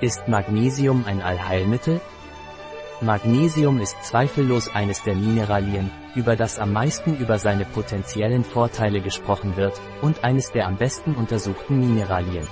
Ist Magnesium ein Allheilmittel? Magnesium ist zweifellos eines der Mineralien, über das am meisten über seine potenziellen Vorteile gesprochen wird, und eines der am besten untersuchten Mineralien.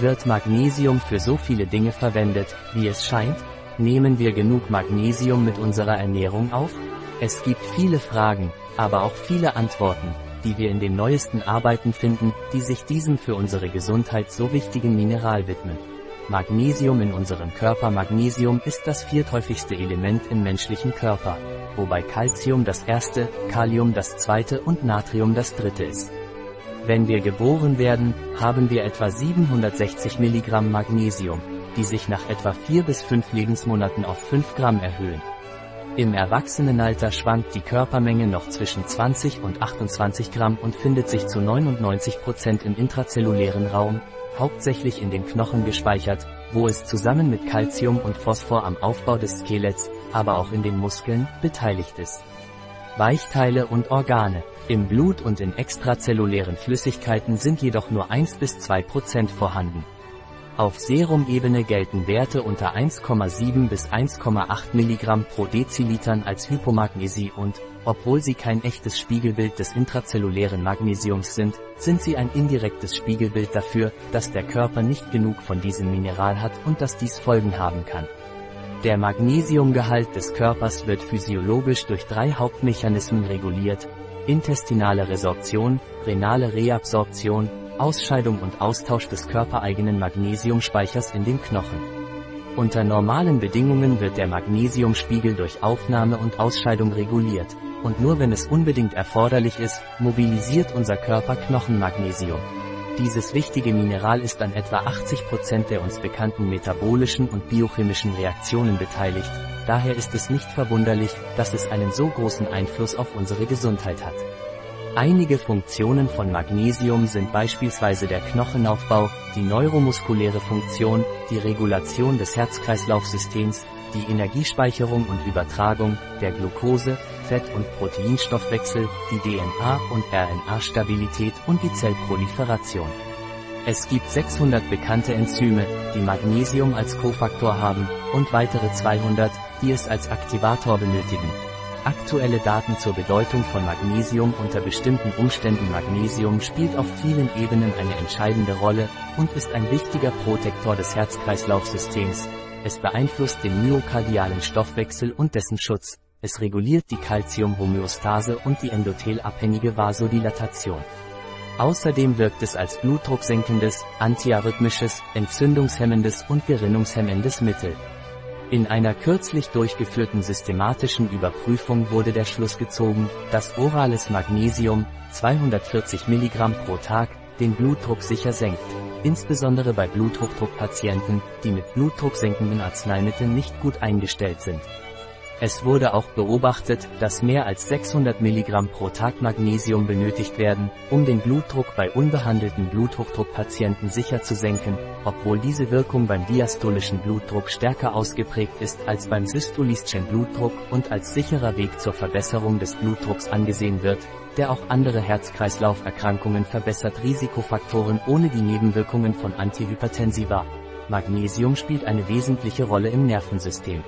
Wird Magnesium für so viele Dinge verwendet, wie es scheint? Nehmen wir genug Magnesium mit unserer Ernährung auf? Es gibt viele Fragen, aber auch viele Antworten, die wir in den neuesten Arbeiten finden, die sich diesem für unsere Gesundheit so wichtigen Mineral widmen. Magnesium in unserem Körper Magnesium ist das vierthäufigste Element im menschlichen Körper, wobei Calcium das erste, Kalium das zweite und Natrium das dritte ist. Wenn wir geboren werden, haben wir etwa 760 Milligramm Magnesium, die sich nach etwa 4 bis 5 Lebensmonaten auf 5 Gramm erhöhen. Im Erwachsenenalter schwankt die Körpermenge noch zwischen 20 und 28 Gramm und findet sich zu 99 Prozent im intrazellulären Raum, hauptsächlich in den Knochen gespeichert, wo es zusammen mit Calcium und Phosphor am Aufbau des Skeletts, aber auch in den Muskeln, beteiligt ist. Weichteile und Organe. Im Blut und in extrazellulären Flüssigkeiten sind jedoch nur 1 bis 2 Prozent vorhanden. Auf Serumebene gelten Werte unter 1,7 bis 1,8 Milligramm pro Dezilitern als Hypomagnesie und, obwohl sie kein echtes Spiegelbild des intrazellulären Magnesiums sind, sind sie ein indirektes Spiegelbild dafür, dass der Körper nicht genug von diesem Mineral hat und dass dies Folgen haben kann. Der Magnesiumgehalt des Körpers wird physiologisch durch drei Hauptmechanismen reguliert, intestinale Resorption, renale Reabsorption Ausscheidung und Austausch des körpereigenen Magnesiumspeichers in den Knochen. Unter normalen Bedingungen wird der Magnesiumspiegel durch Aufnahme und Ausscheidung reguliert, und nur wenn es unbedingt erforderlich ist, mobilisiert unser Körper Knochenmagnesium. Dieses wichtige Mineral ist an etwa 80% der uns bekannten metabolischen und biochemischen Reaktionen beteiligt, daher ist es nicht verwunderlich, dass es einen so großen Einfluss auf unsere Gesundheit hat. Einige Funktionen von Magnesium sind beispielsweise der Knochenaufbau, die neuromuskuläre Funktion, die Regulation des Herz-Kreislauf-Systems, die Energiespeicherung und Übertragung, der Glucose, Fett- und Proteinstoffwechsel, die DNA- und RNA-Stabilität und die Zellproliferation. Es gibt 600 bekannte Enzyme, die Magnesium als Kofaktor haben, und weitere 200, die es als Aktivator benötigen. Aktuelle Daten zur Bedeutung von Magnesium unter bestimmten Umständen Magnesium spielt auf vielen Ebenen eine entscheidende Rolle und ist ein wichtiger Protektor des Herz-Kreislauf-Systems. Es beeinflusst den myokardialen Stoffwechsel und dessen Schutz. Es reguliert die Calcium-Homöostase und die endothelabhängige Vasodilatation. Außerdem wirkt es als blutdrucksenkendes, antiarrhythmisches, entzündungshemmendes und gerinnungshemmendes Mittel. In einer kürzlich durchgeführten systematischen Überprüfung wurde der Schluss gezogen, dass orales Magnesium, 240 mg pro Tag, den Blutdruck sicher senkt, insbesondere bei Bluthochdruckpatienten, die mit blutdrucksenkenden Arzneimitteln nicht gut eingestellt sind. Es wurde auch beobachtet, dass mehr als 600 Milligramm pro Tag Magnesium benötigt werden, um den Blutdruck bei unbehandelten Bluthochdruckpatienten sicher zu senken, obwohl diese Wirkung beim diastolischen Blutdruck stärker ausgeprägt ist als beim systolischen Blutdruck und als sicherer Weg zur Verbesserung des Blutdrucks angesehen wird, der auch andere Herz-Kreislauf-Erkrankungen verbessert Risikofaktoren ohne die Nebenwirkungen von Antihypertensiva. Magnesium spielt eine wesentliche Rolle im Nervensystem.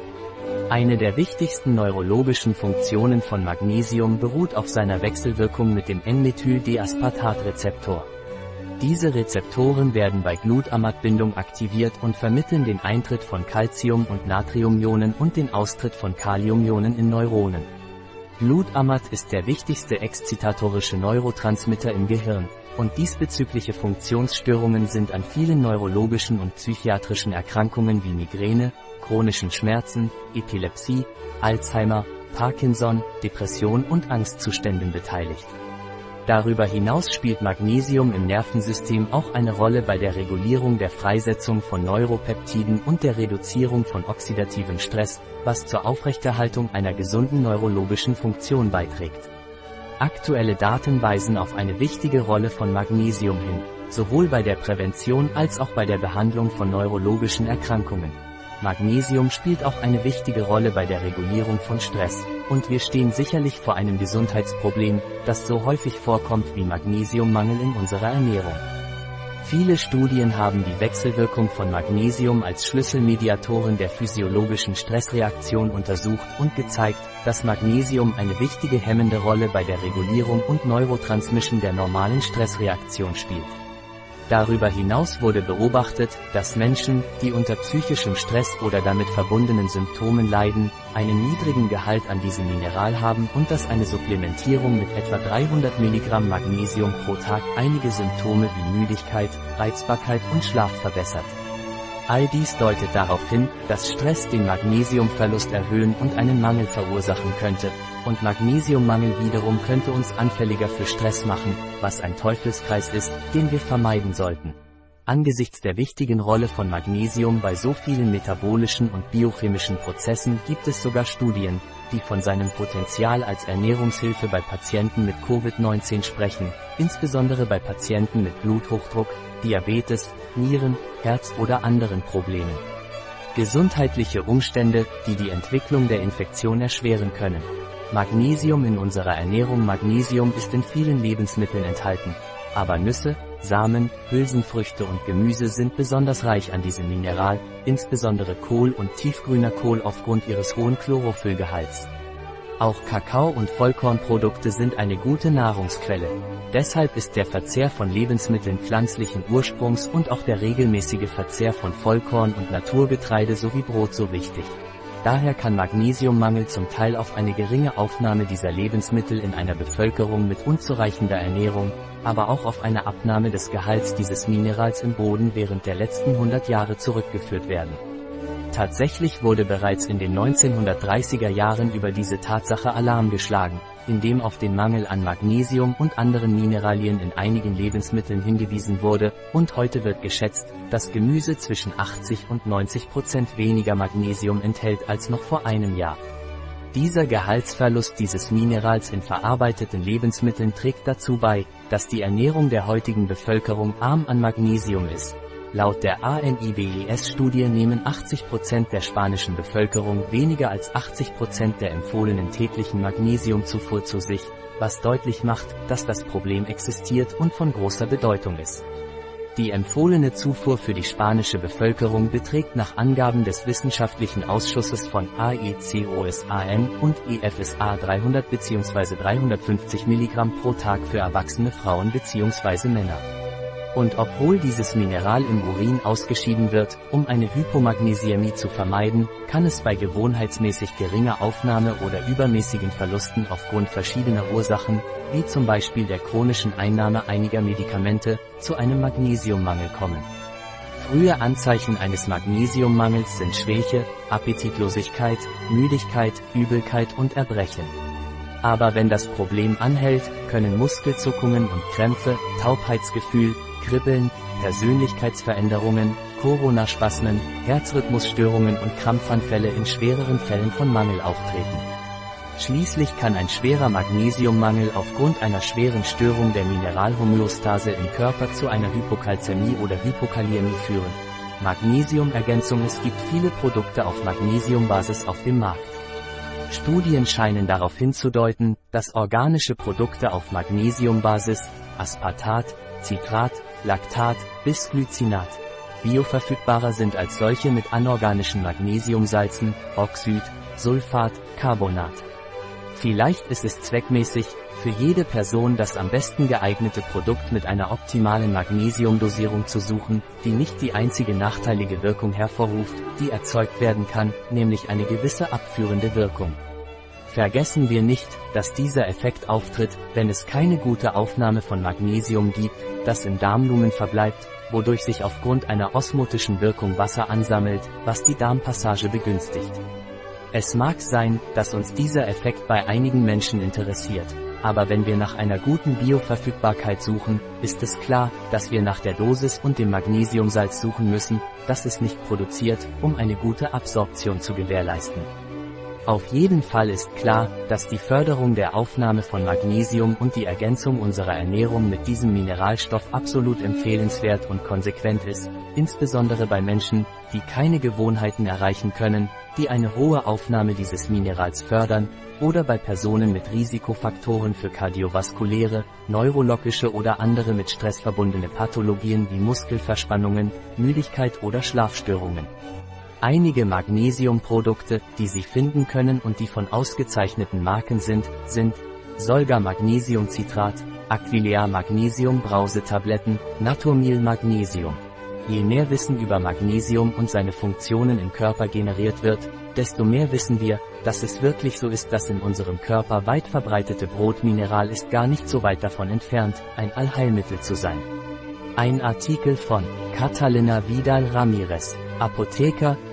Eine der wichtigsten neurologischen Funktionen von Magnesium beruht auf seiner Wechselwirkung mit dem N-Methyl-D-Aspartat-Rezeptor. Diese Rezeptoren werden bei Glutamatbindung aktiviert und vermitteln den Eintritt von Calcium- und Natriumionen und den Austritt von Kaliumionen in Neuronen. Glutamat ist der wichtigste exzitatorische Neurotransmitter im Gehirn, und diesbezügliche Funktionsstörungen sind an vielen neurologischen und psychiatrischen Erkrankungen wie Migräne, chronischen Schmerzen, Epilepsie, Alzheimer, Parkinson, Depression und Angstzuständen beteiligt. Darüber hinaus spielt Magnesium im Nervensystem auch eine Rolle bei der Regulierung der Freisetzung von Neuropeptiden und der Reduzierung von oxidativem Stress, was zur Aufrechterhaltung einer gesunden neurologischen Funktion beiträgt. Aktuelle Daten weisen auf eine wichtige Rolle von Magnesium hin, sowohl bei der Prävention als auch bei der Behandlung von neurologischen Erkrankungen. Magnesium spielt auch eine wichtige Rolle bei der Regulierung von Stress, und wir stehen sicherlich vor einem Gesundheitsproblem, das so häufig vorkommt wie Magnesiummangel in unserer Ernährung. Viele Studien haben die Wechselwirkung von Magnesium als Schlüsselmediatoren der physiologischen Stressreaktion untersucht und gezeigt, dass Magnesium eine wichtige hemmende Rolle bei der Regulierung und Neurotransmission der normalen Stressreaktion spielt. Darüber hinaus wurde beobachtet, dass Menschen, die unter psychischem Stress oder damit verbundenen Symptomen leiden, einen niedrigen Gehalt an diesem Mineral haben und dass eine Supplementierung mit etwa 300 Milligramm Magnesium pro Tag einige Symptome wie Müdigkeit, Reizbarkeit und Schlaf verbessert. All dies deutet darauf hin, dass Stress den Magnesiumverlust erhöhen und einen Mangel verursachen könnte, und Magnesiummangel wiederum könnte uns anfälliger für Stress machen, was ein Teufelskreis ist, den wir vermeiden sollten. Angesichts der wichtigen Rolle von Magnesium bei so vielen metabolischen und biochemischen Prozessen gibt es sogar Studien, die von seinem Potenzial als Ernährungshilfe bei Patienten mit Covid-19 sprechen, insbesondere bei Patienten mit Bluthochdruck, Diabetes, Nieren, Herz oder anderen Problemen. Gesundheitliche Umstände, die die Entwicklung der Infektion erschweren können. Magnesium in unserer Ernährung Magnesium ist in vielen Lebensmitteln enthalten, aber Nüsse, Samen, Hülsenfrüchte und Gemüse sind besonders reich an diesem Mineral, insbesondere Kohl und tiefgrüner Kohl aufgrund ihres hohen Chlorophyllgehalts. Auch Kakao und Vollkornprodukte sind eine gute Nahrungsquelle. Deshalb ist der Verzehr von Lebensmitteln pflanzlichen Ursprungs und auch der regelmäßige Verzehr von Vollkorn und Naturgetreide sowie Brot so wichtig. Daher kann Magnesiummangel zum Teil auf eine geringe Aufnahme dieser Lebensmittel in einer Bevölkerung mit unzureichender Ernährung, aber auch auf eine Abnahme des Gehalts dieses Minerals im Boden während der letzten 100 Jahre zurückgeführt werden. Tatsächlich wurde bereits in den 1930er Jahren über diese Tatsache Alarm geschlagen, indem auf den Mangel an Magnesium und anderen Mineralien in einigen Lebensmitteln hingewiesen wurde, und heute wird geschätzt, dass Gemüse zwischen 80 und 90 Prozent weniger Magnesium enthält als noch vor einem Jahr. Dieser Gehaltsverlust dieses Minerals in verarbeiteten Lebensmitteln trägt dazu bei, dass die Ernährung der heutigen Bevölkerung arm an Magnesium ist, Laut der ANIBES-Studie nehmen 80% der spanischen Bevölkerung weniger als 80% der empfohlenen täglichen Magnesiumzufuhr zu sich, was deutlich macht, dass das Problem existiert und von großer Bedeutung ist. Die empfohlene Zufuhr für die spanische Bevölkerung beträgt nach Angaben des Wissenschaftlichen Ausschusses von AECOSAN und EFSA 300 bzw. 350 mg pro Tag für erwachsene Frauen bzw. Männer. Und obwohl dieses Mineral im Urin ausgeschieden wird, um eine Hypomagnesiämie zu vermeiden, kann es bei gewohnheitsmäßig geringer Aufnahme oder übermäßigen Verlusten aufgrund verschiedener Ursachen, wie zum Beispiel der chronischen Einnahme einiger Medikamente, zu einem Magnesiummangel kommen. Frühe Anzeichen eines Magnesiummangels sind Schwäche, Appetitlosigkeit, Müdigkeit, Übelkeit und Erbrechen. Aber wenn das Problem anhält, können Muskelzuckungen und Krämpfe, Taubheitsgefühl, Kribbeln, Persönlichkeitsveränderungen, Coronaspasmen, Herzrhythmusstörungen und Krampfanfälle in schwereren Fällen von Mangel auftreten. Schließlich kann ein schwerer Magnesiummangel aufgrund einer schweren Störung der Mineralhomöostase im Körper zu einer Hypokalzämie oder Hypokaliämie führen. Magnesiumergänzung Es gibt viele Produkte auf Magnesiumbasis auf dem Markt. Studien scheinen darauf hinzudeuten, dass organische Produkte auf Magnesiumbasis, Aspartat, Citrat, Laktat, bis Glycinat. Bioverfügbarer sind als solche mit anorganischen Magnesiumsalzen, Oxid, Sulfat, Carbonat. Vielleicht ist es zweckmäßig, für jede Person das am besten geeignete Produkt mit einer optimalen Magnesiumdosierung zu suchen, die nicht die einzige nachteilige Wirkung hervorruft, die erzeugt werden kann, nämlich eine gewisse abführende Wirkung. Vergessen wir nicht, dass dieser Effekt auftritt, wenn es keine gute Aufnahme von Magnesium gibt, das im Darmlumen verbleibt, wodurch sich aufgrund einer osmotischen Wirkung Wasser ansammelt, was die Darmpassage begünstigt. Es mag sein, dass uns dieser Effekt bei einigen Menschen interessiert, aber wenn wir nach einer guten Bioverfügbarkeit suchen, ist es klar, dass wir nach der Dosis und dem Magnesiumsalz suchen müssen, das es nicht produziert, um eine gute Absorption zu gewährleisten. Auf jeden Fall ist klar, dass die Förderung der Aufnahme von Magnesium und die Ergänzung unserer Ernährung mit diesem Mineralstoff absolut empfehlenswert und konsequent ist, insbesondere bei Menschen, die keine Gewohnheiten erreichen können, die eine hohe Aufnahme dieses Minerals fördern, oder bei Personen mit Risikofaktoren für kardiovaskuläre, neurologische oder andere mit Stress verbundene Pathologien wie Muskelverspannungen, Müdigkeit oder Schlafstörungen. Einige Magnesiumprodukte, die Sie finden können und die von ausgezeichneten Marken sind, sind Solga Magnesiumcitrat, Aquilea Magnesium Brausetabletten, Naturmil Magnesium. Je mehr Wissen über Magnesium und seine Funktionen im Körper generiert wird, desto mehr wissen wir, dass es wirklich so ist, dass in unserem Körper weit verbreitete Brotmineral ist gar nicht so weit davon entfernt, ein Allheilmittel zu sein. Ein Artikel von Catalina Vidal Ramirez, Apotheker,